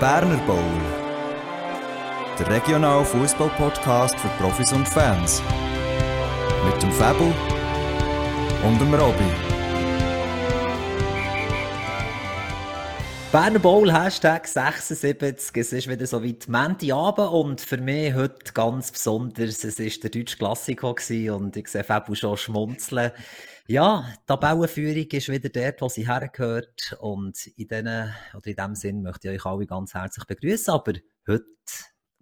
Berner Bowl. Der regionale Fußball-Podcast für Profis und Fans. Mit dem Fabel und dem Robby. Berner Bowl, Hashtag 76. Es ist wieder so weit Menti Abend und für mich heute ganz besonders. Es war der deutsche Klassiker und ich sehe Fabio schon schmunzeln. Ja, die Tabellenführung ist wieder dort, wo sie hergehört. Und in, dem Sinn möchte ich euch alle ganz herzlich begrüßen. Aber heute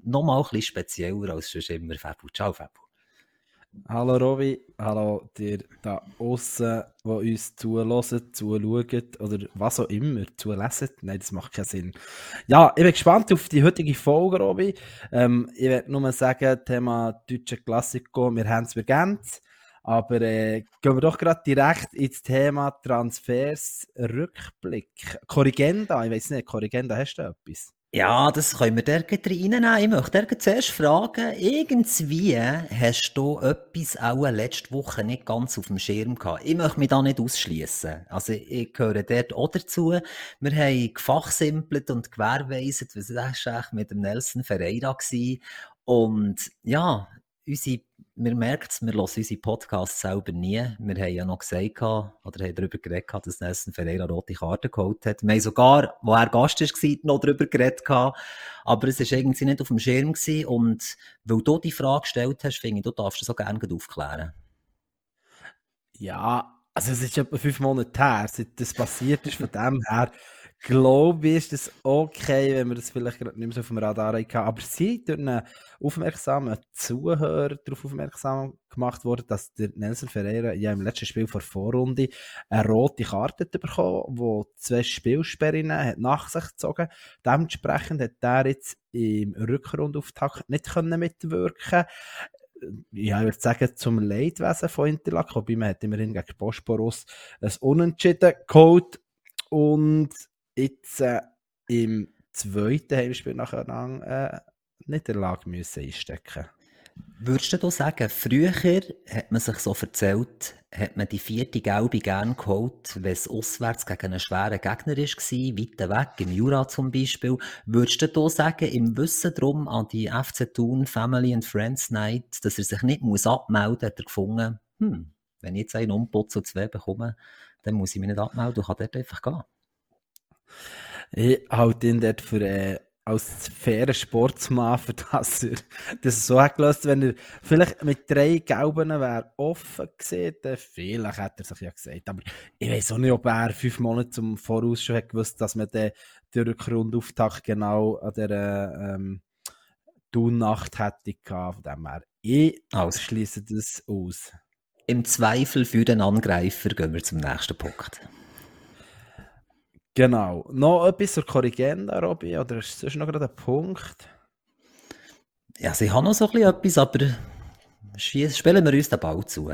nochmal ein bisschen spezieller als schon immer. Fabu. Ciao, Fabu. Hallo Robi, hallo dir da außen, die uns zulassen, zuschauen oder was auch immer, zulesen. Nein, das macht keinen Sinn. Ja, ich bin gespannt auf die heutige Folge, Robi. Ähm, ich werde nur sagen, Thema deutsche Klassiker, wir haben es begrenzt. Aber äh, gehen wir doch gerade direkt ins Thema Transfers Rückblick. Korrigenda, ich weiß nicht, Korrigenda, hast du etwas? Ja, das können wir da reinnehmen. Ich möchte dir zuerst fragen, irgendwie hast du etwas auch letzte Woche nicht ganz auf dem Schirm gehabt. Ich möchte mich da nicht ausschließen. Also ich gehöre dort auch dazu. Wir haben gefachsimpelt und gewährweiset, was das eigentlich mit dem Nelson Ferreira war. Und ja, unsere wir merken es, wir hören unsere Podcasts selber nie. Wir haben ja noch gesagt, oder haben darüber geredet, dass Nelson Ferreira rote Karte geholt hat. Wir haben sogar, wo er Gast war, noch darüber geredet. Aber es war irgendwie nicht auf dem Schirm. Gewesen. Und weil du die Frage gestellt hast, finde ich, du darfst das auch gerne aufklären. Ja, also es ist etwa fünf Monate her, seit das passiert ist. Von dem her glaube ist es okay, wenn wir das vielleicht nicht mehr so auf dem Radar haben. Aber sie durch einen aufmerksamen Zuhörer darauf aufmerksam gemacht worden, dass der Nelson Ferreira ja im letzten Spiel vor Vorrunde eine rote Karte bekommen wo zwei Spielsperren hat nach sich gezogen. Dementsprechend hat er jetzt im Rückrundauftakt nicht können mitwirken ja, ich würde sagen, zum Leidwesen von Interlaken, wobei man hat immerhin gegen Bosporus ein Unentschieden geholt und jetzt äh, im zweiten Heimspiel nachher äh, Niederlage müssen einstecken Würdest du sagen, früher hat man sich so erzählt, hat man die vierte Gelbe gern geholt, wenn es auswärts gegen einen schweren Gegner war, weiter weg, im Jura zum Beispiel. Würdest du sagen, im Wissen darum an die FC Thun Family and Friends Night, dass er sich nicht muss abmelden muss, hat er gefunden, hm, wenn ich jetzt einen Umputz zu zwei bekomme, dann muss ich mich nicht abmelden und kann dort einfach gehen. Ich halte ihn dort für äh, als fairen Sportsmann, für das er das so hat gelöst, wenn er vielleicht mit drei Gelben wäre offen gesehen, dann vielleicht hätte er sich ja gesagt. Aber ich weiß auch nicht, ob er fünf Monate zum Voraus schon hat gewusst, dass man den, den Rückrundauftakt genau an der ähm, Nacht hätte gehabt. Von dem her, ich schließe das aus. Im Zweifel für den Angreifer gehen wir zum nächsten Punkt. Genau. Noch etwas zur Korrigenda, Robby? Oder ist das noch gerade ein Punkt? Ja, sie haben noch so ein bisschen etwas, aber spielen wir uns den Ball zu.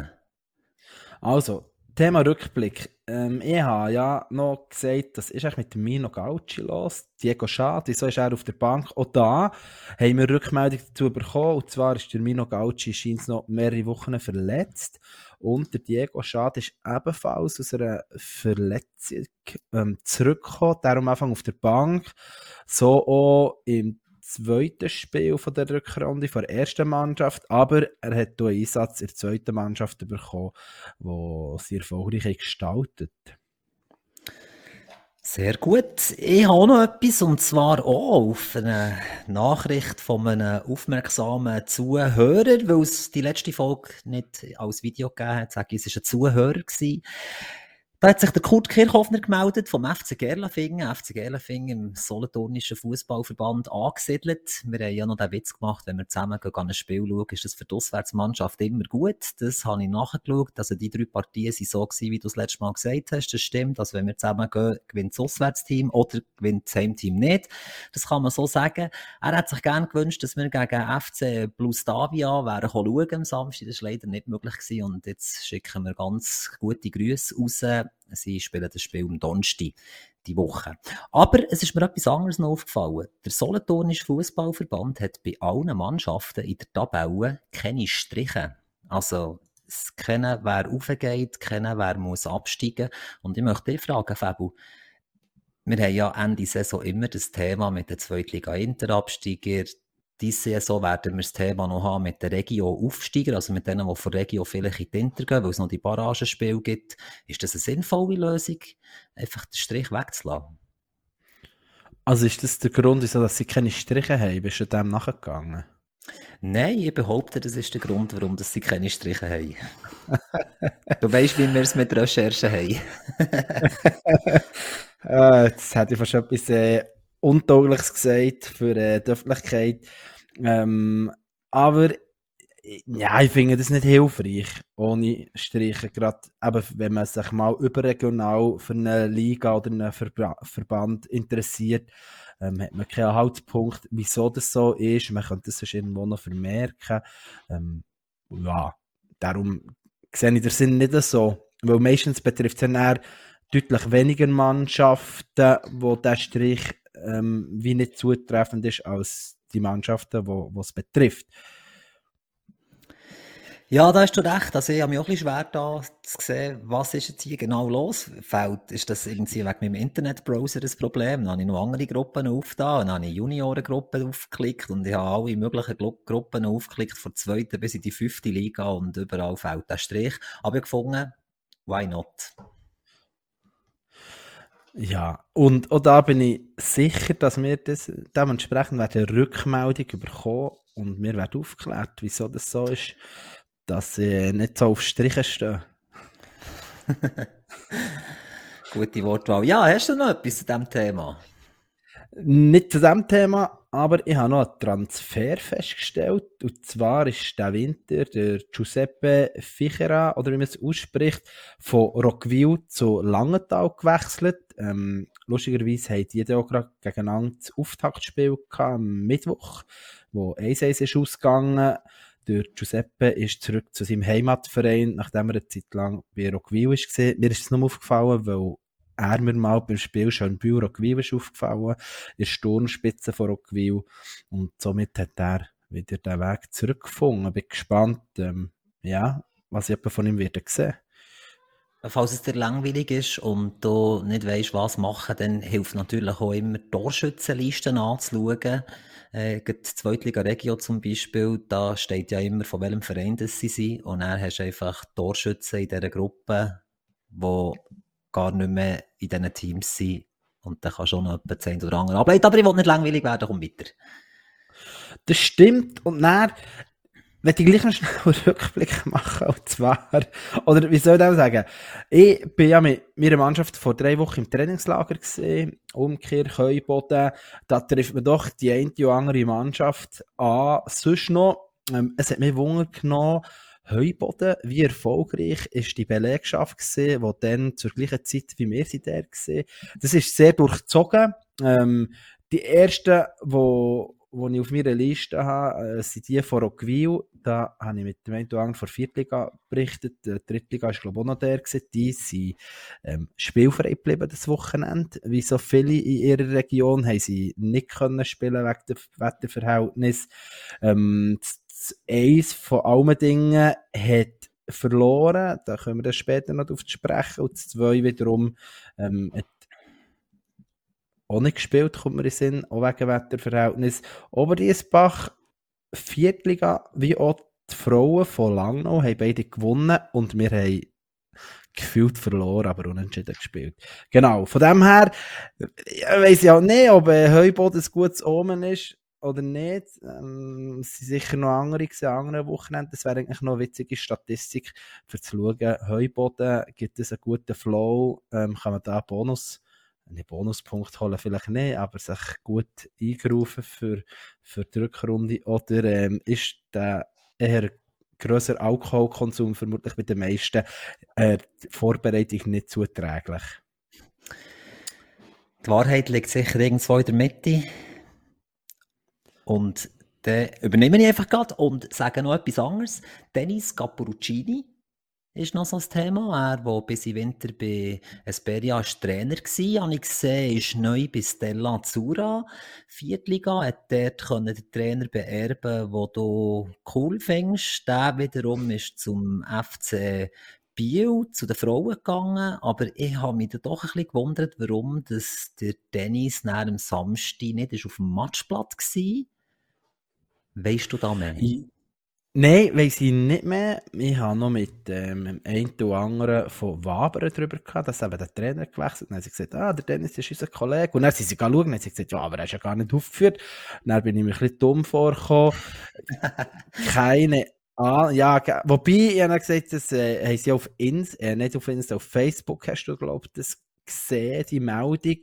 Also, Thema Rückblick. Ähm, ich habe ja noch gesagt, das ist eigentlich mit Mino Gauci los. Diego Schad, wieso ist er auf der Bank? Auch da haben wir Rückmeldung dazu bekommen. Und zwar ist der Mino Gauci scheint noch mehrere Wochen verletzt. Und der Diego Schad ist ebenfalls aus einer Verletzung ähm, zurückgekommen, darum Anfang auf der Bank. So auch im zweiten Spiel von der Rückrunde von der ersten Mannschaft, aber er hat einen Einsatz in der zweiten Mannschaft bekommen, wo sie erfolgreich gestaltet. Sehr gut. Ich habe noch etwas, und zwar auch auf eine Nachricht von einem aufmerksamen Zuhörer, weil es die letzte Folge nicht als Video gegeben hat, sage ich, es war ein Zuhörer. Da hat sich der Kurt Kirchhoffner gemeldet vom FC Gerlafingen. FC Gerlafingen im Solothurnischen Fußballverband angesiedelt. Wir haben ja noch den Witz gemacht, wenn wir zusammen gehen, ein Spiel schauen, ist das für die Auswärtsmannschaft immer gut. Das habe ich nachgeschaut. Also die drei Partien waren so gewesen, wie du das letzte Mal gesagt hast. Das stimmt. Also wenn wir zusammen gehen, gewinnt das Auswärtsteam oder gewinnt das Heimteam nicht. Das kann man so sagen. Er hat sich gerne gewünscht, dass wir gegen FC Plus Davia wären schauen am Samstag. Das war leider nicht möglich gewesen. Und jetzt schicken wir ganz gute Grüße raus Sie spielen das Spiel am Donnerstag die Woche. Aber es ist mir etwas anderes noch aufgefallen. Der Solothurnische Fußballverband hat bei allen Mannschaften in der Tabelle keine Striche. Also, kennen, wer aufgeht, kennen, wer muss absteigen. Und ich möchte dich fragen, Fabu, wir haben ja Ende Saison immer das Thema mit den Zweitliga-Interabsteiger. Diese Saison werden wir das Thema noch haben mit den Regio-Aufsteiger, also mit denen, die von Regio vielleicht in die Inter gehen, weil es noch die Barragenspiel gibt. Ist das eine sinnvolle Lösung, einfach den Strich wegzulassen? Also ist das der Grund, wieso dass sie keine Striche haben? Bist du dem nachgegangen? Nein, ich behaupte, das ist der Grund, warum sie keine Striche haben. du weißt, wie wir es mit Recherchen haben. äh, jetzt hätte ich fast etwas äh, Untaugliches gesagt für äh, die Öffentlichkeit. Ähm, aber ja, ich finde das nicht hilfreich, ohne Striche. Gerade eben, wenn man sich mal überregional für eine Liga oder einen Verba Verband interessiert, ähm, hat man keinen Haltpunkt, wieso das so ist. Man könnte das sonst irgendwo noch vermerken. Ähm, ja, darum sehe ich den Sinn nicht so. Weil meistens betrifft es dann deutlich weniger Mannschaften, wo der Strich ähm, wie nicht zutreffend ist, als die Mannschaften, wo es betrifft. Ja, da hast du recht. Also ich habe mich auch ein bisschen schwer da zu sehen, was ist jetzt hier genau los. Fällt, ist das irgendwie wegen meinem Internetbrowser das Problem? Dann habe ich noch andere Gruppen aufgetan, dann habe ich Juniorengruppen aufgeklickt und ich habe alle möglichen Gruppen aufgeklickt, von der zweiten bis in die fünfte Liga und überall fällt der Strich. Aber ich habe gefunden, why not? Ja, und auch da bin ich sicher, dass wir das dementsprechend werden Rückmeldung bekommen und wir werden aufgeklärt, wieso das so ist dass sie nicht so auf Striche stehen. Gute Wortwahl. Ja, hast du noch etwas zu diesem Thema? Nicht zu diesem Thema, aber ich habe noch einen Transfer festgestellt. Und zwar ist der Winter der Giuseppe Fichera, oder wie man es ausspricht, von Rockville zu Langenthal gewechselt. Ähm, lustigerweise haben die auch gerade gegeneinander das Auftaktspiel am Mittwoch, wo 1-1 ist ausgegangen. Der Giuseppe ist zurück zu seinem Heimatverein, nachdem er eine Zeit lang bei Rockville war. Mir ist es nur aufgefallen, weil er mir mal beim Spiel Schönbühl Rockville ist aufgefallen, in der Sturmspitze von Rockville. Und somit hat er wieder den Weg zurückgefunden. Bin gespannt, ähm, ja, was ich von ihm wieder sehen Falls es dir langweilig ist und du nicht weißt, was machen, dann hilft natürlich auch immer, Torschützenlisten anzuschauen. Äh, die Zweitliga Regio zum Beispiel, da steht ja immer, von welchem Verein das sie sind. Und dann hast du einfach Torschützen in dieser Gruppe, die gar nicht mehr in diesen Teams sind. Und dann du auch noch etwa 10 oder andere ableiten. Aber ich will nicht langweilig werden, komm weiter. Das stimmt. Und dann, wenn ich gleich noch schnell einen Rückblick machen, und zwar, oder wie soll ich das sagen? Ich bin ja mit meiner Mannschaft vor drei Wochen im Trainingslager gesehen, Umkehr, Keuboden, da trifft man doch die eine oder andere Mannschaft an. Sonst noch, ähm, es hat mich Wunder genommen, Heuboden, wie erfolgreich ist die Belegschaft gesehen, die dann zur gleichen Zeit wie wir sind der gesehen. Das ist sehr durchzogen. Ähm, die ersten, die die ich auf meiner Liste habe, äh, sind die von Rockville. Da habe ich mit dem einen von Viertliga berichtet. Die Drittliga war, glaube ich, auch noch der. Gewesen. Die sind ähm, spielfrei geblieben das Wochenende. Wie so viele in ihrer Region haben sie nicht können spielen wegen dem Wetterverhältnis. Ähm, das Eins von allen Dingen hat verloren. Da können wir dann später noch darauf sprechen. Und das zwei wiederum ähm, hat auch nicht gespielt, kommt mir in Sinn, auch wegen Wetterverhältnis. Oberdiesbach, Viertliga, wie auch die Frauen von Langnau, haben beide gewonnen und wir haben gefühlt verloren, aber unentschieden gespielt. Genau, von dem her weiß ich auch nicht, ob ein Heuboden ein gutes Omen ist oder nicht. Ähm, es sind sicher noch andere gesehen, andere Wochenende. Das wäre eigentlich noch eine witzige Statistik, für zu schauen. Heuboden, gibt es einen guten Flow, ähm, kann man da Bonus einen Bonuspunkt holen vielleicht nicht, aber sich gut eingerufen für, für die Rückrunde? Oder ähm, ist der eher grösser Alkoholkonsum vermutlich bei den meisten äh, Vorbereitung nicht zuträglich? Die Wahrheit liegt sicher irgendwo in der Mitte. Und dann übernehme ich einfach gerade und sage noch etwas anderes. Dennis Cappuccini ist noch so ein Thema. Er, der bis im Winter bei Esperia Trainer war, habe ich gesehen, ist neu bei Stella Azzurra, Viertliga, hat dort können den Trainer beerben, den du cool findest. Der wiederum ist zum FC Biel zu den Frauen gegangen, aber ich habe mich dann doch ein bisschen gewundert, warum das der Dennis nach dem Samstag nicht auf dem Matchblatt war. Weißt du da mehr? Ich, nein, weiss ich nicht mehr. Ich habe noch mit ähm, einem oder anderen von Wabern darüber gehabt, dass eben der Trainer gewechselt hat. Dann haben sie gesagt, ah, der Dennis ist unser Kollege. Und dann sind sie schauen und haben sie gesagt, ja, aber er ist ja gar nicht aufgeführt. dann bin ich mir ein bisschen dumm vorgekommen. Keine Ah, ja, wobei, ich habe gesagt, das äh, haben sie auf Insta, äh, nicht auf Insta, auf Facebook hast du, glaube ich, das gesehen, die Meldung.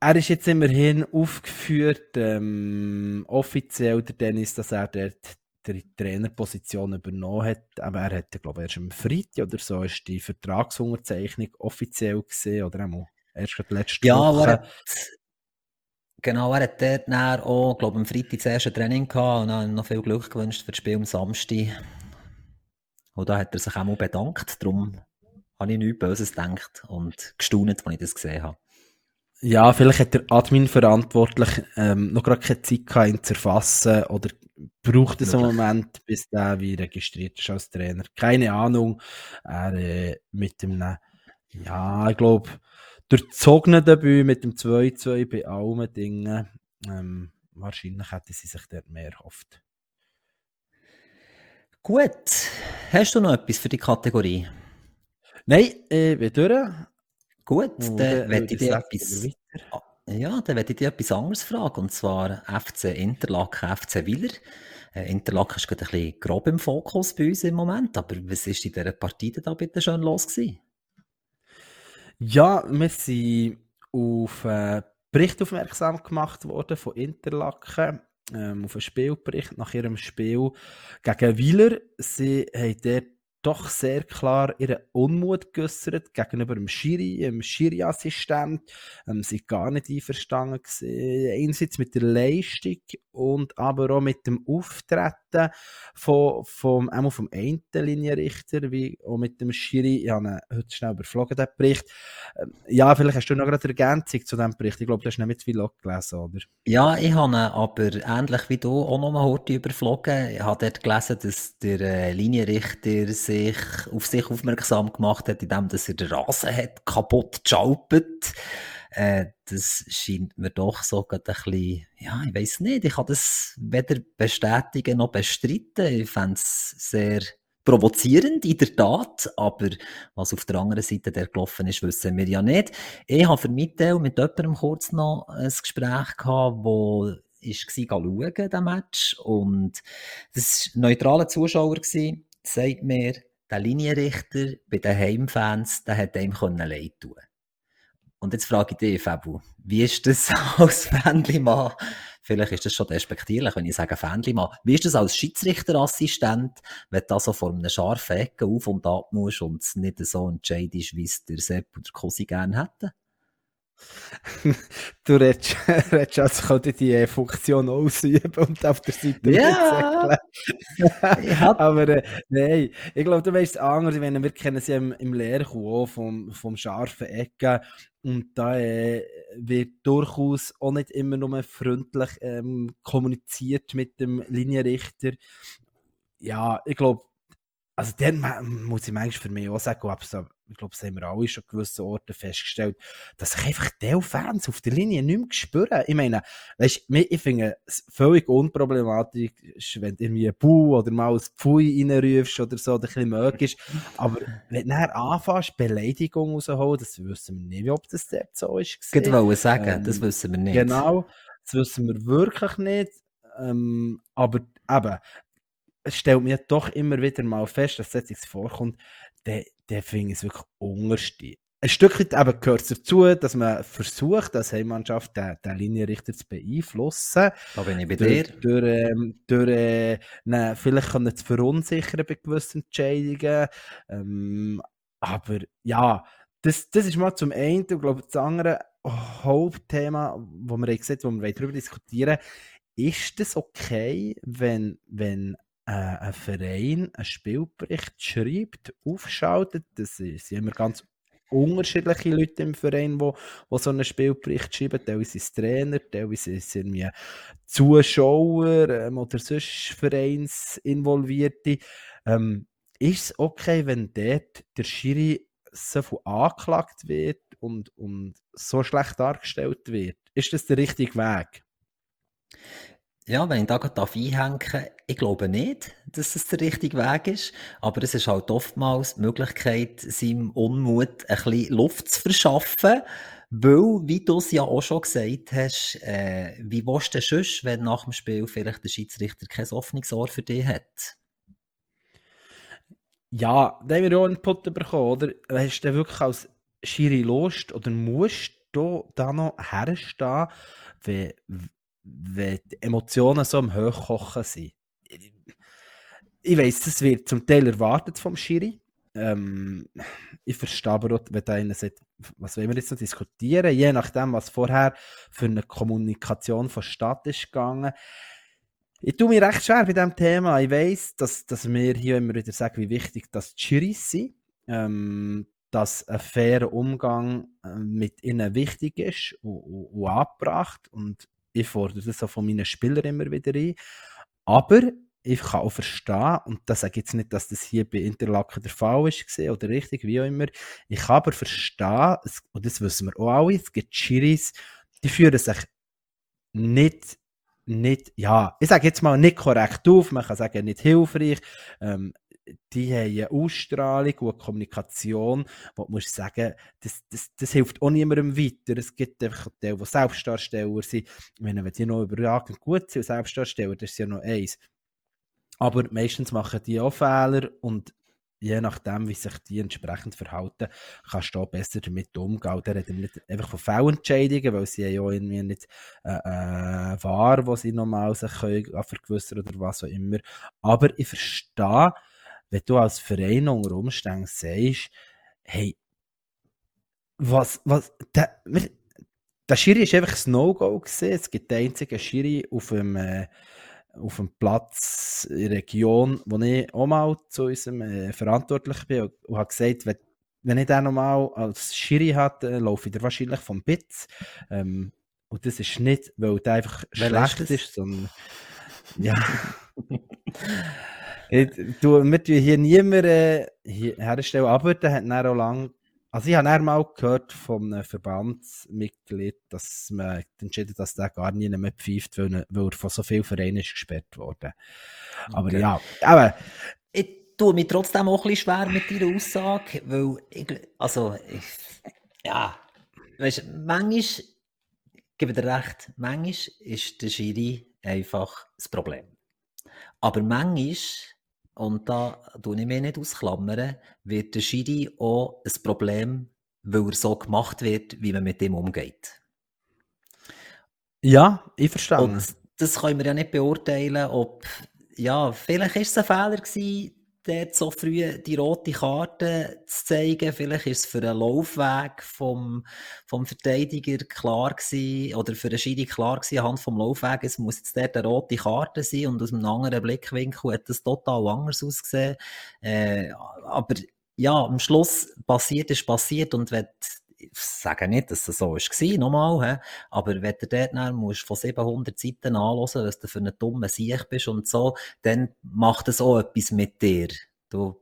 Er ist jetzt immerhin aufgeführt, ähm, offiziell, der Dennis, dass er dort die Trainerposition übernommen hat. Aber er hat, glaube ich, erst am Freitag oder so ist die Vertragsunterzeichnung offiziell gesehen, oder einmal erst letzte ja, Woche. Ja, Genau, er hat dort dann auch, glaube am Freitag das erste Training gehabt und dann noch viel Glück gewünscht für das Spiel am Samstag. Und da hat er sich auch mal bedankt, darum habe ich nichts Böses gedacht und gestaunt, als ich das gesehen habe. Ja, vielleicht hat der Admin verantwortlich ähm, noch gerade keine Zeit gehabt, ihn zu erfassen oder braucht es einen Moment, bis der wie registriert ist als Trainer. Keine Ahnung. Er äh, mit dem, ja, ich glaube, durchzogenen Debüt mit dem 2-2 bei allen Dingen. Ähm, wahrscheinlich hätte sie sich dort mehr erhofft. Gut. Hast du noch etwas für die Kategorie? Nein, ich bin durch. Gut, dann werde ich dir etwas... Ah, ja, dann werde ich dir etwas anderes fragen, und zwar FC Interlaken, FC Wieler. Äh, Interlaken ist gerade ein bisschen grob im Fokus bei uns im Moment, aber was ist in dieser Partie da bitte schön los gewesen? Ja, wir sind auf einen Bericht aufmerksam gemacht worden von Interlaken, ähm, auf einen Spielbericht nach ihrem Spiel gegen Wieler. Sie haben dort doch sehr klar ihren Unmut geäußert gegenüber dem Schiri, dem Schiri-Assistent. Ähm, sie gar nicht einverstanden gewesen. Einerseits mit der Leistung und aber auch mit dem Auftreten von, vom, einmal vom einen Linienrichter, wie auch mit dem Schiri. Ich habe heute schnell überflogen, den Bericht. Ähm, ja, vielleicht hast du noch gerade eine Ergänzung zu diesem Bericht. Ich glaube, du hast nicht mit viel gelesen, oder? Ja, ich habe aber ähnlich wie du auch noch mal heute überflogen. Ich habe dort gelesen, dass der äh, Linienrichter sich, auf sich aufmerksam gemacht hat, indem er den Rasen hat kaputt geschalpet. Äh, das scheint mir doch so ein bisschen, ja, ich weiß nicht, ich kann das weder bestätigen noch bestreiten. Ich fände es sehr provozierend, in der Tat, aber was auf der anderen Seite der gelaufen ist, wissen wir ja nicht. Ich habe für mich mit jemandem kurz noch ein Gespräch gehabt, wo war schauen, den Match, und das war neutraler Zuschauer, gewesen, sagt mir, der Linienrichter bei den Heimfans, der hat ihm leid tun und jetzt frage ich dich, Fabu, wie ist das als Fanlimann? Vielleicht ist das schon despektierlich, wenn ich sage Fanlimann. Wie ist das als Schiedsrichterassistent, wenn du so vor einem scharfen Ecke auf und ab musst und es nicht so entscheidest, wie es der Sepp oder Cosi gerne hätten? du redest, redest also könnte die äh, Funktion ausüben und auf der Seite ja. Aber äh, nein, ich glaube, du weißt es anders. Wenn wir kennen sie im, im Lehrkurs vom, vom scharfen Ecken und da äh, wird durchaus auch nicht immer nur freundlich ähm, kommuniziert mit dem Linienrichter. Ja, ich glaube, also dann muss ich manchmal für mich auch sagen, ich glaube, das haben wir alle schon an gewissen Orten festgestellt, dass sich einfach die Fans auf der Linie nicht mehr spüren. Ich meine, weißt, ich finde es völlig unproblematisch, wenn du irgendwie Bu oder mal ein Pfui reinrufst oder so, oder ein bisschen möglich Aber wenn du dann anfängst, Beleidigung rauszuholen, das wissen wir nicht, ob das dort so ist. Ich wollte sagen, ähm, das wissen wir nicht. Genau, das wissen wir wirklich nicht. Ähm, aber eben, es stellt mir doch immer wieder mal fest, dass das jetzt vorkommt, der, der finde ich es wirklich unterste. Ein Stück weit eben gehört dazu, dass man versucht, als Heimmannschaft den, den Linienrichter zu beeinflussen. Da bin ich bei durch, dir. Durch, ähm, durch äh, ne, vielleicht können zu verunsichern bei gewissen Entscheidungen. Ähm, aber ja, das, das ist mal zum einen, ich glaube, das andere Hauptthema, wo wir gesagt wo wir darüber diskutieren ist es okay, wenn, wenn ein Verein einen Spielbericht schreibt, aufschaltet. Das sind immer ganz unterschiedliche Leute im Verein, die, die so einen Spielbericht schreiben. Teilweise sind es Trainer, teilweise sind es Zuschauer ähm, oder sonst Vereinsinvolvierte. Ähm, ist es okay, wenn dort der Schiri so viel angeklagt wird und, und so schlecht dargestellt wird? Ist das der richtige Weg? Ja, wenn ich da gerade einhängen ich glaube nicht, dass das der richtige Weg ist, aber es ist halt oftmals die Möglichkeit, seinem Unmut ein bisschen Luft zu verschaffen, weil, wie du es ja auch schon gesagt hast, äh, wie willst du denn sonst, wenn nach dem Spiel vielleicht der Schiedsrichter kein offenes Ohr für dich hat? Ja, da haben wir auch einen Put bekommen, oder? Hast du wirklich als Schiri Lust oder musst du da noch herstehen, wenn, wenn die Emotionen so am Hochkochen sind? Ich weiss, das wird zum Teil erwartet vom Schiri. Ähm, ich verstehe aber auch, wenn einer sagt, was wollen wir jetzt noch diskutieren, je nachdem, was vorher für eine Kommunikation von Stadt ist gegangen. Ich tue mir recht schwer bei diesem Thema. Ich weiss, dass, dass wir hier immer wieder sagen, wie wichtig das Juries sind, ähm, dass ein fairer Umgang äh, mit ihnen wichtig ist und, und, und angebracht. Und ich fordere das auch von meinen Spielern immer wieder ein. Aber ich kann auch verstehen, und das sage jetzt nicht, dass das hier bei Interlaken der Fall ist oder richtig, wie auch immer. Ich kann aber verstehen, und das wissen wir auch alle, es gibt Chiris, die führen sich nicht, nicht, ja, ich sage jetzt mal nicht korrekt auf, man kann sagen, nicht hilfreich. Ähm, die haben eine Ausstrahlung und eine Kommunikation, wo du musst sagen, das, das, das hilft auch niemandem weiter. Es gibt einfach die, die Selbstdarsteller sind. Wenn, wenn die noch überragend gut sind, Selbstdarsteller, das ist ja noch eins. Aber meistens machen die auch Fehler und je nachdem, wie sich die entsprechend verhalten, kannst du auch besser damit umgehen. Und reden nicht einfach von Fehlentscheidungen, weil sie ja irgendwie nicht äh, äh, wahr, wo sie normal sich können, vergewissern oder was auch immer. Aber ich verstehe, wenn du als Verein unter Umständen sagst, hey, was, was, der, der Schiri ist einfach ein No-Go. Es gibt den einzigen Schiri auf dem, äh, auf dem Platz in der Region, wo ich auch mal zu unserem äh, Verantwortlichen bin und, und habe gesagt, wenn, wenn ich den nochmal als Schiri hatte, äh, laufe ich da wahrscheinlich vom Bitz. Ähm, und das ist nicht, weil der einfach Wer schlecht ist, sondern ja. du, wir tun hier niemand äh, herstellen, aber der hat dann auch lange also ich habe mal gehört von einem Verbandsmitglied, dass man entschieden dass der gar nie mehr pfeift, weil, weil er von so vielen Vereinen ist gesperrt wurde. Aber okay. ja, aber... Ich tue mich trotzdem auch ein bisschen schwer mit deiner Aussage, weil ich, also, ich, ja, weißt manchmal, ich gebe dir recht, manchmal ist der Schiri einfach das Problem. Aber manchmal und da tue ich mich nicht ausklammern, wird der Schiri auch ein Problem, weil er so gemacht wird, wie man mit dem umgeht. Ja, ich verstehe. Und das können wir ja nicht beurteilen, ob, ja, vielleicht ist es ein Fehler gewesen, dort so früh die rote Karte zu zeigen. Vielleicht ist es für einen Laufweg vom, vom Verteidiger klar gewesen, oder für einen Schiri klar gewesen, anhand vom Laufweg, es muss jetzt dort eine rote Karte sein und aus einem anderen Blickwinkel hat das total anders ausgesehen. Äh, aber ja, am Schluss passiert ist passiert und wenn ich sage nicht, dass es so war, nochmal, he? aber wenn du dort dann musst von 700 Seiten anhören, was du für einen dummen Sieg bist und so, dann macht es auch etwas mit dir. Du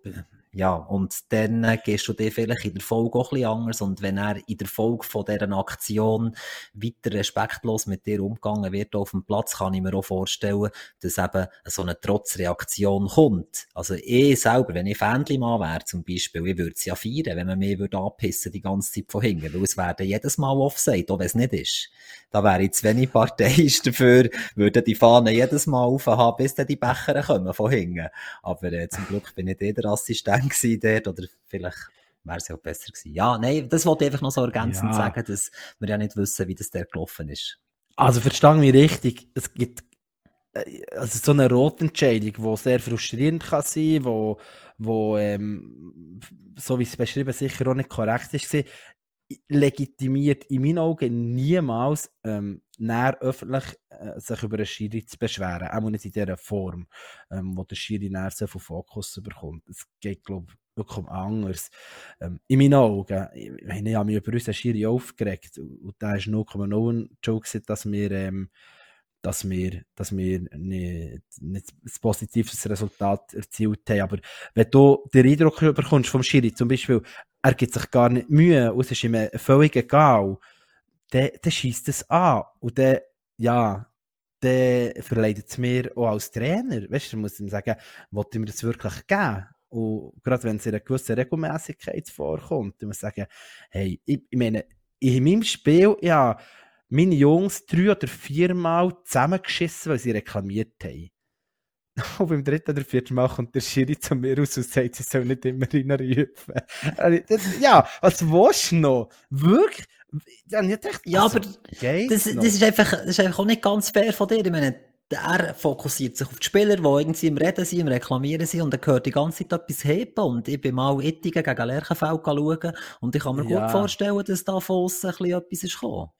ja, und dann äh, gehst du dir vielleicht in der Folge auch ein bisschen anders. Und wenn er in der Folge von dieser Aktion weiter respektlos mit dir umgegangen wird auf dem Platz, kann ich mir auch vorstellen, dass eben so eine Trotzreaktion kommt. Also ich selber, wenn ich Fähnchen-Mann wäre zum Beispiel, ich würde es ja feiern, wenn man mich würde anpissen die ganze Zeit von hinten, weil es wäre jedes Mal Offside, auch wenn es nicht ist. Da wäre ich zu wenig parteiisch dafür, würde die Fahne jedes Mal aufhaben, bis dann die Becher kommen von hinten. Aber äh, zum Glück bin ich der Assistent gewesen dort, oder vielleicht wäre es ja auch besser gewesen. Ja, nein, das wollte ich einfach noch so ergänzend ja. sagen, dass wir ja nicht wissen, wie das der gelaufen ist. Also verstanden mich richtig, es gibt äh, also so eine Rotentscheidung, die sehr frustrierend kann sein, wo, wo ähm, so wie es beschrieben sicher auch nicht korrekt ist, legitimiert in meinen Augen niemals ähm, näher öffentlich äh, sich über einen Schiri zu beschweren. Auch nicht in dieser Form, ähm, wo der Schiri näher so viel Fokus bekommt. Es geht, glaube ich, wirklich anders. Ähm, in meinen Augen, ich, ich habe mich über unseren Schiri aufgeregt und da ist 0,0 ein Joke, dass wir, ähm, dass wir, dass wir nicht, nicht positives Resultat erzielt haben. Aber wenn du den Eindruck bekommst vom Schiri, zum Beispiel, er gibt sich gar nicht Mühe und es ist ihm völlig egal, dann, dann schießt es an. Und dann, ja, dann verleidet es mir auch als Trainer. Weißt du, muss ich sagen, wollte mir das wirklich geben? Und gerade wenn es in einer gewissen Regelmäßigkeit vorkommt, muss ich sagen, hey, ich, ich meine, in meinem Spiel, ja, meine Jungs drei oder viermal zusammengeschissen, weil sie reklamiert haben. Und beim dritten oder vierten Mal kommt der Schiri zu mir raus und sagt, sie soll nicht immer reinrufen. ja, was willst du noch? Wirklich? Ja, gedacht, ja also, aber das, das, ist einfach, das ist einfach auch nicht ganz fair von dir. Ich meine, er fokussiert sich auf die Spieler, die irgendwie im Reden sind, im Reklamieren sind und er hört die ganze Zeit etwas heben und ich bin mal Ittigen gegen Lerchenfeld schauen und ich kann mir ja. gut vorstellen, dass da von aussen ein bisschen etwas ist gekommen.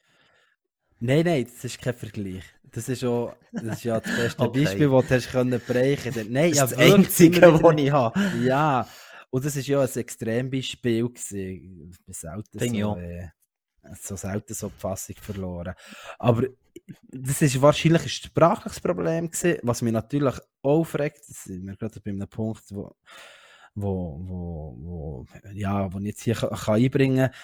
Nein, nein, das ist kein Vergleich. Das ist, auch, das ist ja das beste okay. Beispiel, das du hast können brechen konntest. Nein, das ist ja, das einzige, was ich habe. Ja, und das war ja ein Extrembeispiel. Gewesen. Ich bin selten so, äh, so selten so die Fassung verloren. Aber das ist wahrscheinlich ein sprachliches Problem gewesen, was mich natürlich aufregt. Das sind wir gerade bei einem Punkt, wo, wo, wo, wo, ja, wo ich jetzt hier kann, kann einbringen kann.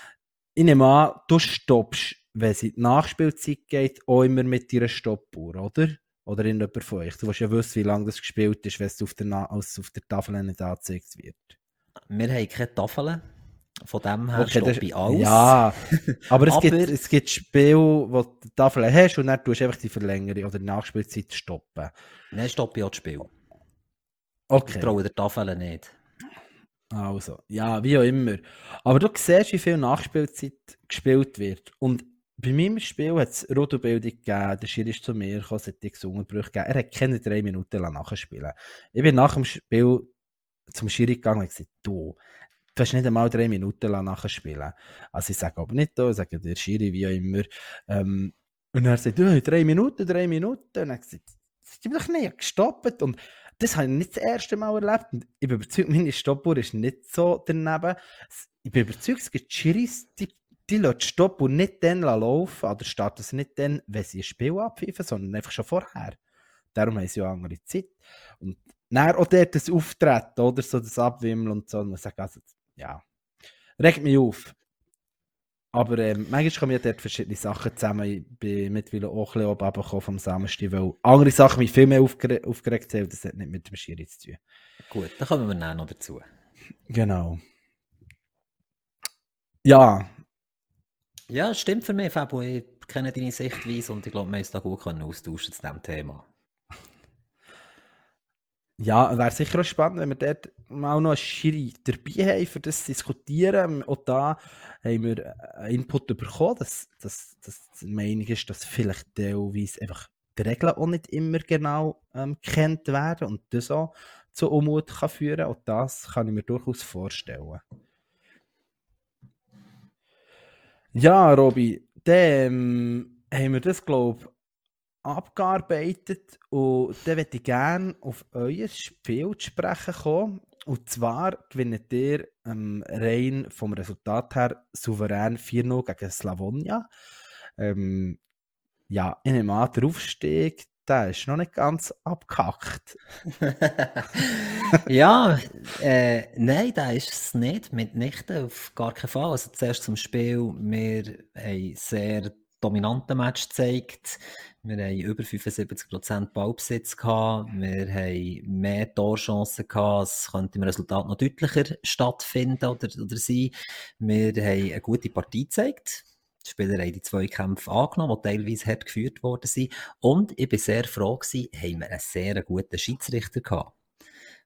Ich nehme an, du stoppst wenn es in die Nachspielzeit geht, auch immer mit deiner Stoppuhr, oder? Oder in jemand von euch. Du willst ja wissen, wie lange das gespielt ist, wenn es auf der, als auf der Tafel nicht angezeigt wird. Wir haben keine Tafeln. Von dem her okay, stoppe ich alles. Ja, aber es, aber gibt, es gibt Spiele, wo du die Tafel hast und dann tust du einfach die Verlängerung oder die Nachspielzeit stoppen. Nein, stoppe ich auch das Spiel. Okay. Ich traue der Tafel nicht. Also, ja, wie auch immer. Aber du siehst, wie viel Nachspielzeit gespielt wird. Und bei meinem Spiel hat es Rotobildung gegeben, der Schiri ist zu mir gekommen, es hat Gesundbrüche gegeben. Er hat keine drei Minuten lang nachspielen. Ich bin nach dem Spiel zum Schiri gegangen und gesagt, du, du hast nicht einmal drei Minuten lang nachspielen. Also ich sage aber nicht da, ich sage der Schiri wie auch immer. Ähm, und er sagt, du, drei Minuten, drei Minuten. Und er hat gesagt, das ist doch nicht gestoppt. Und das habe ich nicht das erste Mal erlebt. Und ich bin überzeugt, meine Stoppuhr ist nicht so daneben. Ich bin überzeugt, es gibt Schiris, die die lassen Stopp und nicht dann laufen, oder starten sie nicht dann, wenn sie ein Spiel abpfeifen, sondern einfach schon vorher. Darum haben sie ja andere Zeit. Und dann auch dort das Auftreten, oder so das Abwimmeln und so, und man sagt, also, ja, regt mich auf. Aber ähm, manchmal kommen ja dort verschiedene Sachen zusammen. Ich bin mittlerweile auch ein bisschen oben vom Samstag, weil andere Sachen mich viel mehr aufgere aufgeregt haben, das hat nicht mit dem Schiri zu tun. Gut, dann kommen wir dann noch dazu. Genau. Ja, ja, stimmt für mich, Fabio. Ich kenne deine Sichtweise und ich glaube, wir uns da gut können austauschen zu diesem Thema. Ja, wäre sicher auch spannend, wenn wir dort mal noch eine Schiri dabei haben, für das zu diskutieren. Auch da haben wir Input bekommen, dass, dass, dass die Meinung ist, dass vielleicht teilweise einfach die Regeln auch nicht immer genau ähm, kennt werden und das auch zu Unmut kann führen. Und das kann ich mir durchaus vorstellen. Ja, Robi, dann haben wir das, glaube ich, abgearbeitet und dann würde ich gerne auf euer Spiel zu sprechen kommen. Und zwar gewinnt ihr ähm, rein vom Resultat her souverän 4-0 gegen Slavonia. Ähm, ja, in einem anderen Aufstieg, der ist noch nicht ganz abgehackt. ja, äh, nein, der ist es nicht. Mitnichten, auf gar keinen Fall. Also zuerst zum Spiel, wir haben sehr dominanten Match gezeigt. Wir haben über 75% Ballbesitz gehabt. Wir haben mehr Torchancen gehabt. Es könnte im Resultat noch deutlicher stattfinden oder, oder sein. Wir haben eine gute Partie gezeigt. Die Spieler haben die zwei Kämpfe angenommen, die teilweise hart geführt worden sind. Und ich bin sehr froh gewesen, haben wir einen sehr guten Schiedsrichter gehabt.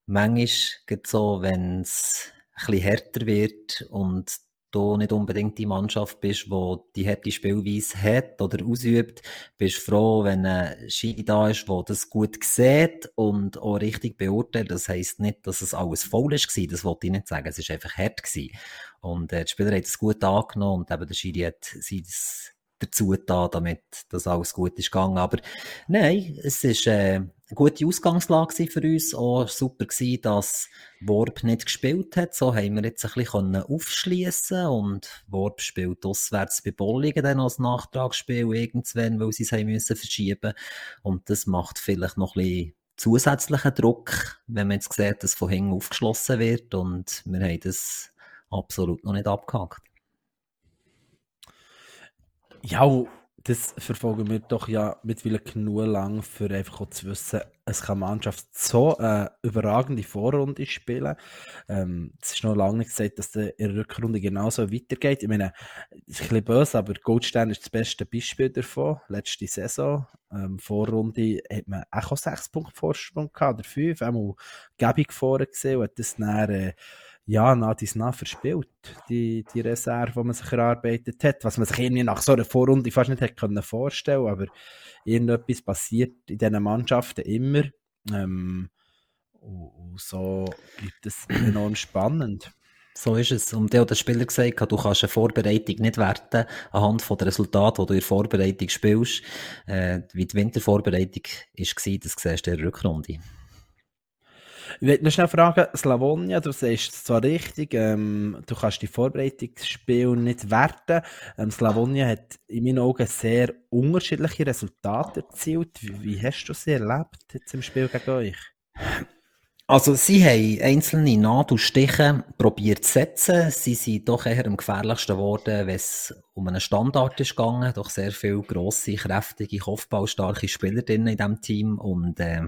Manchmal geht es so, wenn es ein bisschen härter wird und du nicht unbedingt die Mannschaft bist, die die harte Spielweise hat oder ausübt, bist froh, wenn ein Schiri da ist, der das gut sieht und auch richtig beurteilt. Das heisst nicht, dass es alles voll war, das wollte ich nicht sagen. Es war einfach hart. Gewesen. Und äh, die Spieler haben es gut angenommen und eben der Schiri hat sein dazu da, damit das alles gut ist gegangen. Aber nein, es ist äh, eine gute Ausgangslage für uns. Auch super gewesen, dass Worb nicht gespielt hat. So haben wir jetzt ein bisschen aufschließen und Worb spielt auswärts bei Bolligen dann als Nachtragsspiel irgendwann, weil sie es haben müssen verschieben. Und das macht vielleicht noch ein bisschen zusätzlichen Druck, wenn man jetzt sieht, dass von hinten aufgeschlossen wird und wir haben das absolut noch nicht abgehakt. Ja, das verfolgen wir doch ja mittlerweile genug lang, für einfach zu wissen, es kann Mannschaft so eine überragende Vorrunde spielen. Ähm, es ist noch lange nicht gesagt, dass es in der Rückrunde genauso weitergeht. Ich meine, ist ein bisschen böse, aber Goldstein ist das beste Beispiel davon. Letzte Saison, ähm, Vorrunde, hat man auch 6 Punkte Vorsprung gehabt, oder 5, einmal Gebig vorher gesehen und hat das dann, äh, ja, nach verspielt, die, die Reserve, die man sich erarbeitet hat, was man sich irgendwie nach so einer Vorrunde fast nicht hätte können vorstellen aber irgendetwas passiert in diesen Mannschaften immer ähm, und, so bleibt es enorm spannend. So ist es. Und der der Spieler gesagt, du kannst eine Vorbereitung nicht werten anhand von den Resultaten, die du in der Vorbereitung spielst. Äh, wie die Wintervorbereitung war, das siehst du in der Rückrunde. Ich möchte noch schnell fragen, Slavonia, du sagst es zwar richtig, ähm, du kannst die Vorbereitungsspiele nicht werten. Ähm, Slavonia hat in meinen Augen sehr unterschiedliche Resultate erzielt. Wie, wie hast du sie erlebt jetzt im Spiel gegen euch? Also sie haben einzelne Nadelstiche probiert zu setzen. Sie sind doch eher am gefährlichsten geworden, wenn es um einen Standard ist gegangen. Doch sehr viele grosse, kräftige, kopfballstarke Spieler in diesem Team und äh,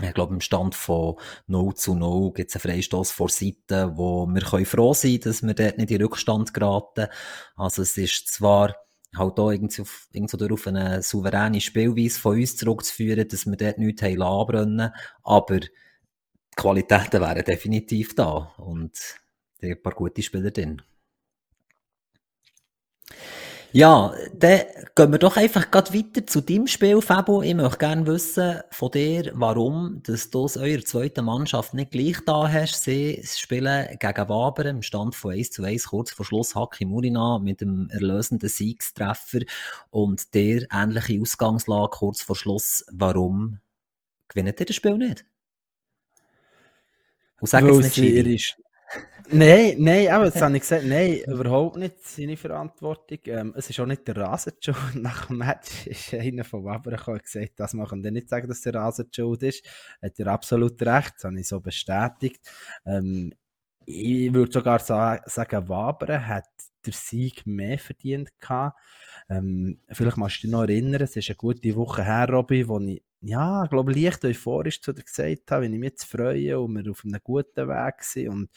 ich glaube, im Stand von 0 zu 0 gibt es einen Freistoß vor Seite, wo wir können froh sein dass wir dort nicht in Rückstand geraten. Also es ist zwar halt auch irgendwie auf, irgendwo auf eine souveräne Spielweise von uns zurückzuführen, dass wir dort nichts haben anbrennen, aber die Qualitäten wären definitiv da und da ein paar gute Spieler drin. Ja, dann gehen wir doch einfach gerade weiter zu deinem Spiel, Fabo. Ich möchte gerne wissen von dir, warum dass du es eurer zweiten Mannschaft nicht gleich da hast. Sie spielen gegen Waber im Stand von 1 zu 1 kurz vor Schluss Haki Murina mit dem erlösenden Siegstreffer und der ähnliche Ausgangslage kurz vor Schluss. Warum gewinnt ihr das Spiel nicht? Und sag jetzt nicht Nein, nein, aber das habe ich gesagt, nein, überhaupt nicht seine Verantwortung. Ähm, es ist auch nicht der Rasen schuld. Nach dem Match ist einer von Weber gekommen und gesagt, das machen wir nicht sagen, dass der Rasen schuld ist. Hat er absolut recht, das habe ich so bestätigt. Ähm, ich würde sogar sagen, Waber hat der Sieg mehr verdient gehabt. Ähm, vielleicht magst du dich noch erinnern, es ist eine gute Woche her, Robby, wo ich ja, ich glaube, leicht euphorisch zu dir gesagt habe, wenn ich mich jetzt freue und wir auf einem guten Weg sind. Und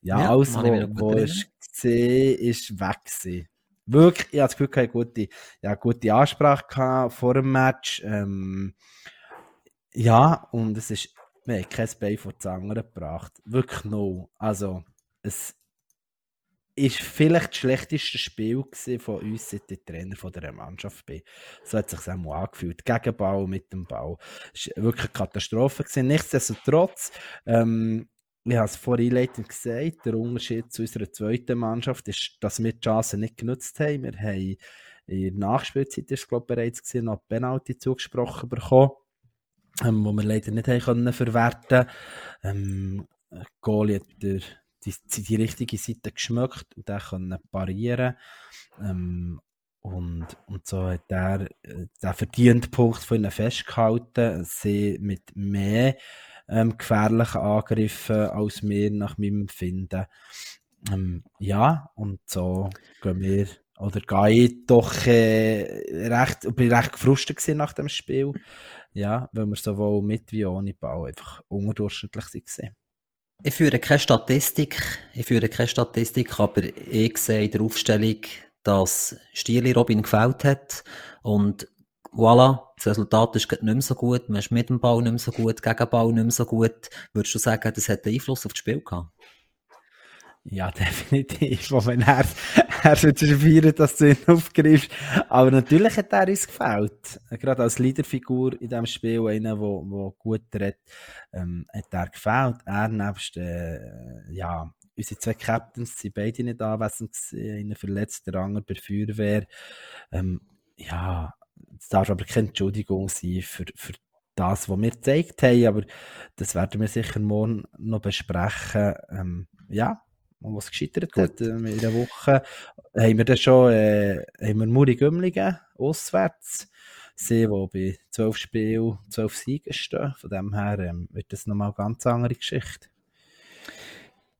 ja, ja alles, was wo ich gesehen ist weg gewesen. Wirklich, ich habe das Gefühl, ich hatte gute, ja, gute Ansprache vor dem Match. Ähm, ja, und es ist, wir haben kein Bein vor die anderen gebracht. Wirklich no. Also, es ist vielleicht das schlechteste Spiel von uns, seit ich Trainer von der Mannschaft bin. So hat es sich auch angefühlt. Gegenbau mit dem Bau. Es war wirklich eine Katastrophe. Gewesen. Nichtsdestotrotz, ähm, ich habe es vorhin einleitend gesagt, der Unterschied zu unserer zweiten Mannschaft ist, dass wir die Chance nicht genutzt haben. Wir haben in der Nachspielzeit, ist glaube ich, bereits gesehen, noch Penalty zugesprochen bekommen, ähm, wo wir leider nicht haben können verwerten. Ähm, Goalie hat der die, die richtige Seite geschmückt und dann können parieren. Ähm, und, und so hat er äh, den verdienten Punkt von ihnen festgehalten. Sie mit mehr ähm, gefährlichen Angriffen als wir nach meinem Empfinden. Ähm, ja, und so gehen wir, oder gehe ich doch äh, recht, bin recht gefrustet nach dem Spiel. Ja, weil wir sowohl mit wie ohne Ball einfach unterdurchschnittlich waren. Ich führe keine Statistik, ich führe keine Statistik, aber ich sehe in der Aufstellung, dass Stieli Robin gefällt hat und voilà, das Resultat ist nicht mehr so gut, man ist mit dem Ball nicht mehr so gut, gegen den Ball nicht mehr so gut. Würdest du sagen, das hat einen Einfluss auf das Spiel gehabt? Ja, definitiv. Auch wenn er, er feiern, dass du ihn aufgreifst. Aber natürlich hat er uns gefällt. Gerade als Leaderfigur in diesem Spiel, einer, der, der gut redet, ähm, hat er gefällt. Er nebst, äh, ja, unsere zwei Captains sind beide nicht anwesend gewesen, einer verletzt, der andere bei Feuerwehr. Ähm, ja, es darf aber keine Entschuldigung sein für, für das, was wir gezeigt haben, aber das werden wir sicher morgen noch besprechen. Ähm, ja, was gescheitert Gut. hat ähm, in der Woche, haben wir dann schon äh, haben wir Muri Gümligen auswärts. Sie, die bei zwölf Spielen, zwölf Siegen stehen. Von dem her ähm, wird das nochmal eine ganz andere Geschichte.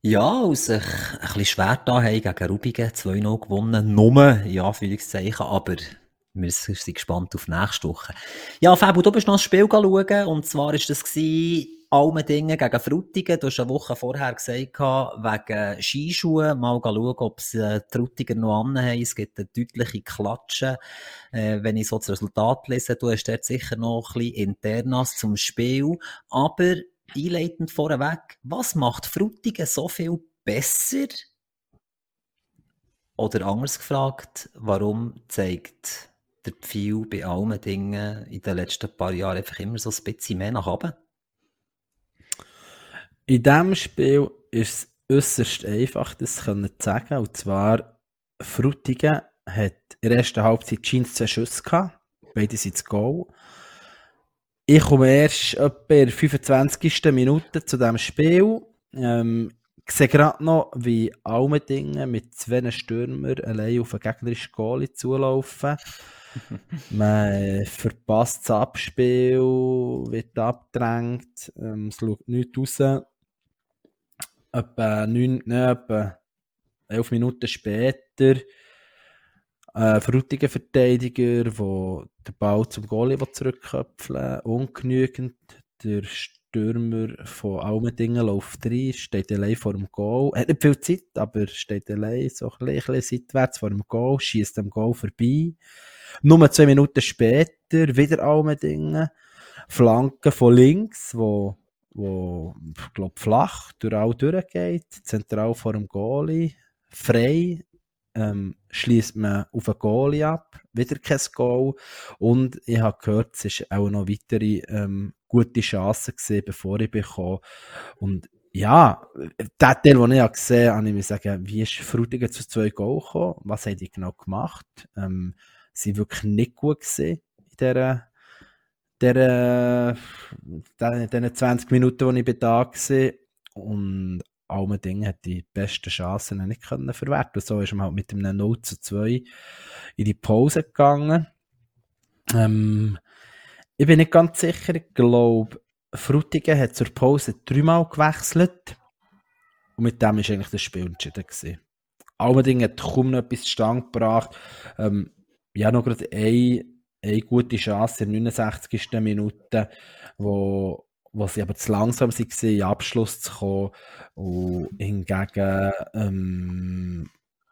Ja, aus sich ein bisschen schwer da haben gegen Rubigen 2-0 gewonnen. Nur, ja, Anführungszeichen, aber wir sind gespannt auf nächste Woche. Ja, Fabu, du bist noch das Spiel schauen, und zwar war das Almendingen gegen Frutigen. Du hast eine Woche vorher gesagt, wegen Skischuhen, mal schauen, ob sie äh, Frutiger noch anhaben. Es gibt eine deutliche Klatsche, äh, wenn ich so das Resultat lese. Du hast dort sicher noch ein bisschen Internas zum Spiel. Aber einleitend vorweg, was macht Frutigen so viel besser? Oder anders gefragt, warum zeigt der Pfeil bei allen Dingen in den letzten paar Jahren einfach immer so ein bisschen mehr nach oben? In diesem Spiel ist es äußerst einfach, das zu sagen. Und zwar, Frutigen hat in der ersten Halbzeit Jeans zwei Schüsse gehabt. Beide sind zu Goal. Ich komme erst etwa in der 25. Minute zu diesem Spiel. Ähm, ich sehe gerade noch, wie Almendingen mit zwei Stürmern allein auf einen gegnerischen Goalie zulaufen. Man verpasst das Abspiel, wird abgedrängt, ähm, es schaut nichts raus. Etwa, neun, ne, etwa elf Minuten später äh, Frutigen Verteidiger, wo der Ball zum Goalie zurückköpfeln ungenügend. Der Stürmer von Almendingen läuft rein, steht allein vor dem Goal. Er hat nicht viel Zeit, aber steht allein so ein bisschen seitwärts vor dem Goal, schießt am Goal vorbei. Nur zwei Minuten später wieder Almendingen. Flanke von links, wo, wo ich glaube, flach durch all durchgeht, zentral vor dem Goalie, frei, ähm, schließt man auf einen Goalie ab, wieder kein Goal. Und ich habe gehört, es ist auch noch weitere ähm, gute Chancen gesehen, bevor ich bekomme. Und ja, der Teil, den ich gesehen habe, habe ich mir sagen, wie ist Frutigen zu zwei Goal gekommen? Was haben die genau gemacht? Ähm, sie wirklich nicht gut gesehen in dieser, dieser, diesen 20 Minuten, die ich da war. Und Almending hat die besten Chancen nicht können verwerten. So ist man halt mit einem 0 zu 2 in die Pause gegangen. Ähm, ich bin nicht ganz sicher, ich glaube, Frutigen hat zur Pause dreimal gewechselt. Und mit dem war eigentlich das Spiel entschieden. Gewesen. Almending hat kaum noch etwas zustande gebracht. Ähm, ja, noch gerade eine, eine gute Chance in der 69. Minute, wo wo sie aber zu langsam waren, in Abschluss zu kommen. Und hingegen ähm,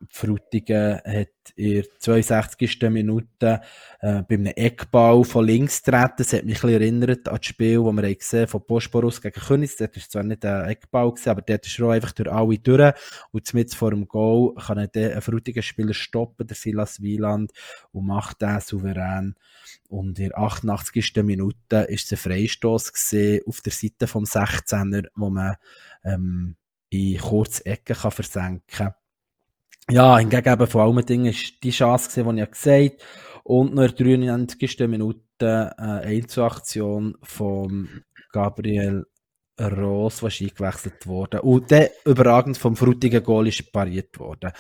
Frutigen hat in der 62. Minute äh, bei einem Eckball von links treten. Das hat mich ein bisschen erinnert an das Spiel, das wir gesehen von Bosporus gegen Königs. Das war zwar nicht ein Eckball, gewesen, aber dort ist er auch einfach durch alle durch. Und mit vor dem Goal kann er den Frutigen Spieler stoppen, der Silas Wieland, und macht den souverän. Und in der 88. Minute ist es ein Freistoß auf der Seite vom 16er, wo man ähm, in kurze Ecken versenken kann. Ja, hingegen eben von allen Dingen ist die Chance gesehen, die ich gesagt habe. Und noch in der 93. Minute eine Einzelaktion von Gabriel Ross, was eingewechselt wurde. Und der überragend vom frutigen Goal ist pariert worden.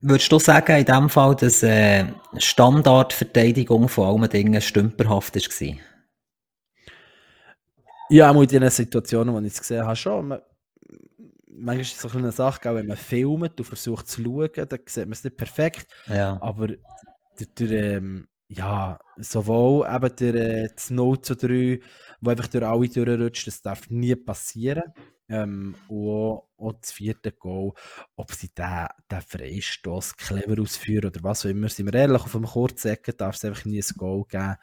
Würdest du sagen, in dem Fall, dass äh, Standardverteidigung von allen Dingen stümperhaft war? Ja, in den Situationen, die ich jetzt gesehen habe, schon. Manchmal ist es so eine Sache, auch wenn man filmt und versucht zu schauen, dann sieht man es nicht perfekt. Ja. Aber der, der, ähm, ja, sowohl eben der, äh, das 0 zu 3, wo einfach durch alle durchrutscht, das darf nie passieren. Ähm, und auch, auch das vierte Goal, ob sie den, den Freistoß clever ausführen oder was auch immer, sind wir ehrlich, auf einem kurzen Ecken darf es einfach nie ein Goal geben.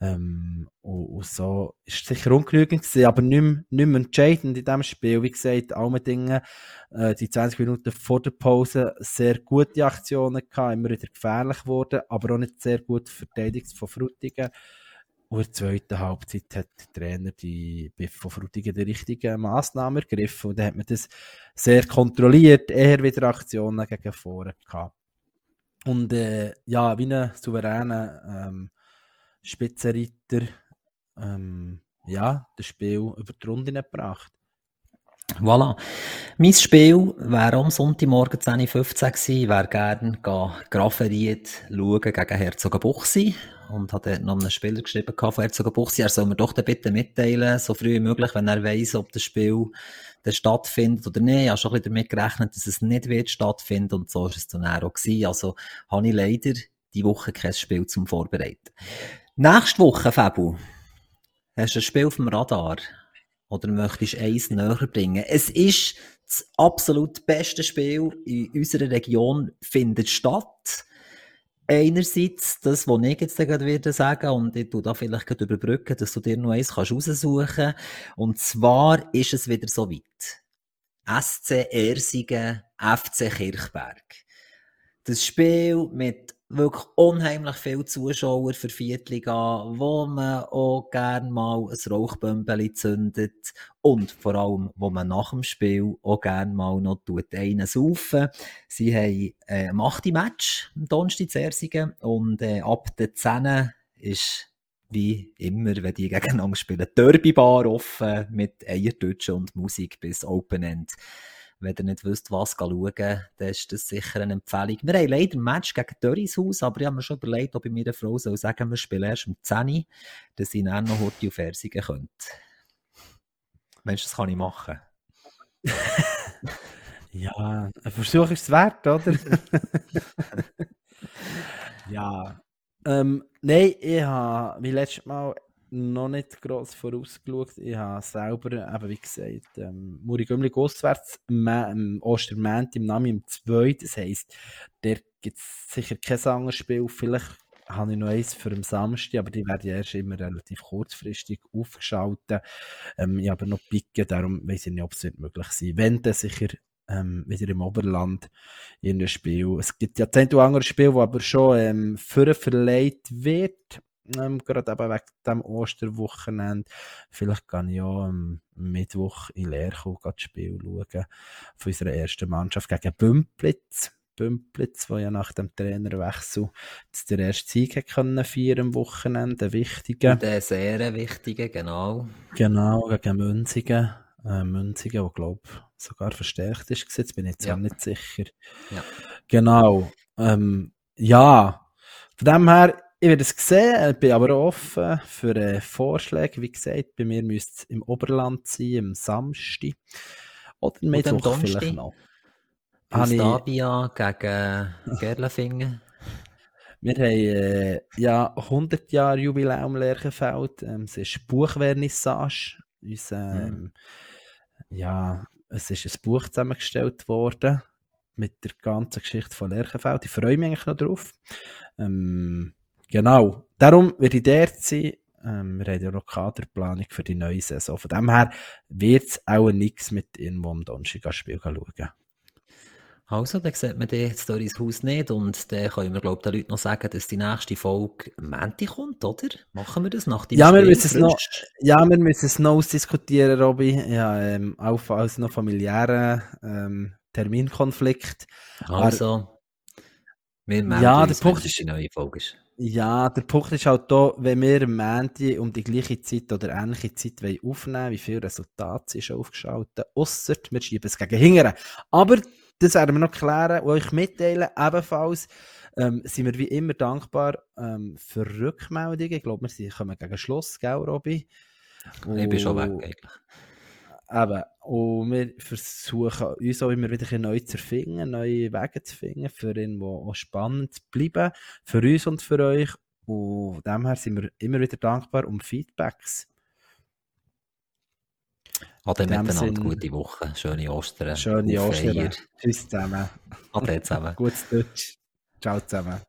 Ähm, und, und, so ist sicher ungenügend gewesen, aber nicht mehr, nicht mehr entscheidend in diesem Spiel. Wie gesagt, alle Dinge, äh, die 20 Minuten vor der Pause sehr gute Aktionen gehabt, immer wieder gefährlich geworden, aber auch nicht sehr gut verteidigt von Frutigen. Und in der zweiten Halbzeit hat der Trainer die von Frutigen die richtigen Massnahmen ergriffen und dann hat man das sehr kontrolliert, eher wieder Aktionen gegen vorne gehabt. Und äh, ja, wie ein souveräner ähm, Spitzenreiter, ähm, ja, das Spiel über die Runde gebracht. Voilà. Mein Spiel wäre am Sonntagmorgen 10.15 Uhr gewesen, wäre gerne Graferiet schauen gegen Herzogenbuchsee und hat noch einen Spieler geschrieben von Herzogenbuchsee, er soll mir doch bitte mitteilen, so früh wie möglich, wenn er weiss, ob das Spiel dann stattfindet oder nicht. Ich habe schon ein bisschen damit gerechnet, dass es nicht wird stattfinden und so ist es dann auch gewesen. Also habe ich leider die Woche kein Spiel zum Vorbereiten. Nächste Woche, Fabu, hast du ein Spiel auf dem Radar? Oder möchtest du eins näher bringen? Es ist das absolut beste Spiel in unserer Region, findet statt. Einerseits das, was ich jetzt gerade wieder sagen und ich tue da vielleicht gerade überbrücken, dass du dir noch eins kannst raussuchen kannst. Und zwar ist es wieder so weit. SC Ersingen, FC Kirchberg. Das Spiel mit wirklich unheimlich viele Zuschauer für Viertliga, wo man auch gerne mal ein Rauchbömbeli zündet und vor allem, wo man nach dem Spiel auch gerne mal noch einen saufen. Sie haben äh, ein 8. Match am Donnerstag und äh, ab der 10 ist wie immer, wenn die gegeneinander spielen, Derbybar offen mit Eiertutschen und Musik bis Open End wenn ihr nicht wisst, was schauen, dann ist das sicher eine Empfehlung. Wir haben leider ein Match gegen Dörrishaus, aber ich habe mir schon überlegt, ob ich meiner Frau soll sagen wir spielen erst um 10 Uhr, dass sie dann noch heute auf Versigen könnte. Mensch, das kann ich machen. ja, ein Versuch ist es wert, oder? ja. Ähm, nein, ich habe wie letztes Mal noch nicht gross vorausgeschaut. Ich habe selber, eben wie gesagt, ähm, Murigümli auswärts, ähm, Ostermänti im Namen im 2. Das heisst, der gibt es sicher kein anderes Spiel. Vielleicht habe ich noch eins für den Samstag, aber die werden ja erst immer relativ kurzfristig aufgeschaltet. Ähm, ich habe noch Picken, darum weiß ich nicht, ob es möglich sein Wenn, dann sicher ähm, wieder im Oberland in einem Spiel. Es gibt ja zehn andere Spiele, wo aber schon ähm, für verleiht wird ähm, gerade eben wegen dem Osterwochenende. Vielleicht kann ich auch am Mittwoch in Leerkuh das Spiel schauen von unserer ersten Mannschaft gegen Bümplitz. Bümplitz, wo ja nach dem Trainerwechsel der erste Sieg können feiern am Wochenende, wichtiger. Der sehr wichtige, genau. Genau, gegen Münzigen. Äh, Münzigen, wo glaube sogar verstärkt ist, jetzt bin ich jetzt ja. auch nicht sicher. Ja. Genau. Ähm, ja, von dem her, ich werde es sehen, bin aber offen für äh, Vorschläge. Wie gesagt, bei mir müsste es im Oberland sein, am Samstag. Oder Mittwoch vielleicht noch. Gustavia gegen Gerlafingen. Wir haben äh, ja 100 Jahre Jubiläum Lerchenfeld. Ähm, es ist Buchvernissage. Unser, ähm, mhm. Ja, es ist ein Buch zusammengestellt worden mit der ganzen Geschichte von Lerchenfeld. Ich freue mich eigentlich noch drauf. Ähm, Genau. Darum werde ich dort sein. Ähm, wir haben ja noch Kaderplanung für die neue Saison. Von dem her wird es auch nichts mit irgendwo am Donnerstag-Spiel schauen. Also, dann sieht man die Storys Haus nicht und dann können wir, glaube ich, den Leuten noch sagen, dass die nächste Folge Menti kommt, oder? Machen wir das nach dem ja, Spiel? Wir müssen es noch, ja, wir müssen es noch ausdiskutieren, Robby. Ja, ähm, auch als noch familiären ähm, Terminkonflikt. Also, wir melden ja, uns, der Punkt ist, die neue Folge ist. Ja, der Punkt ist halt da, wenn wir am Montag um die gleiche Zeit oder ähnliche Zeit aufnehmen wollen, wie viele Resultate sind schon aufgeschaltet, ausser wir schieben es gegen Hingern. Aber das werden wir noch klären und euch mitteilen. Ebenfalls ähm, sind wir wie immer dankbar ähm, für Rückmeldungen. Ich glaube, wir kommen gegen Schluss, gell, Robby? Ich bin schon weg, eigentlich. Eben, und wir versuchen uns auch immer wieder neu zu finden, neue Wege zu finden, für irgendwo auch spannend zu bleiben, für uns und für euch. Und dem her sind wir immer wieder dankbar um Feedbacks. Ade miteinander, Sinn, gute Woche, schöne Ostern. Schöne Ostern. Tschüss zusammen. Ade zusammen. Gutes Deutsch. Ciao zusammen.